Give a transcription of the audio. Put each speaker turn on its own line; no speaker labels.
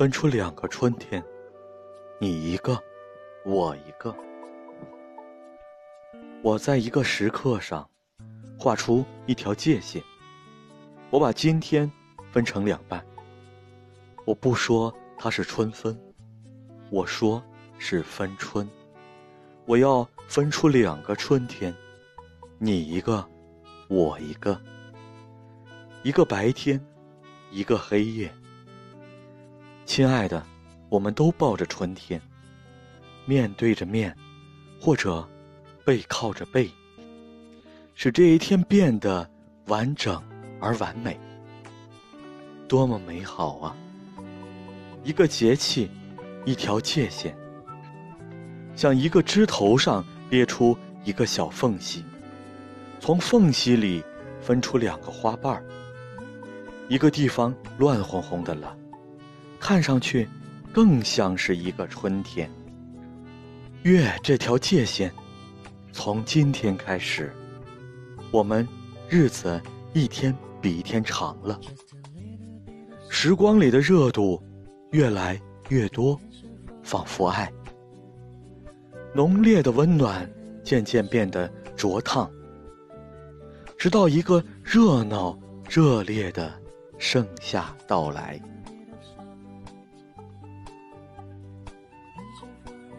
分出两个春天，你一个，我一个。我在一个时刻上画出一条界限，我把今天分成两半。我不说它是春分，我说是分春。我要分出两个春天，你一个，我一个。一个白天，一个黑夜。亲爱的，我们都抱着春天，面对着面，或者背靠着背，使这一天变得完整而完美。多么美好啊！一个节气，一条界限，像一个枝头上裂出一个小缝隙，从缝隙里分出两个花瓣儿。一个地方乱哄哄的了，看上去更像是一个春天。越这条界限，从今天开始，我们日子一天比一天长了，时光里的热度越来越多，仿佛爱。浓烈的温暖渐渐变得灼烫，直到一个热闹热烈的。盛夏到来。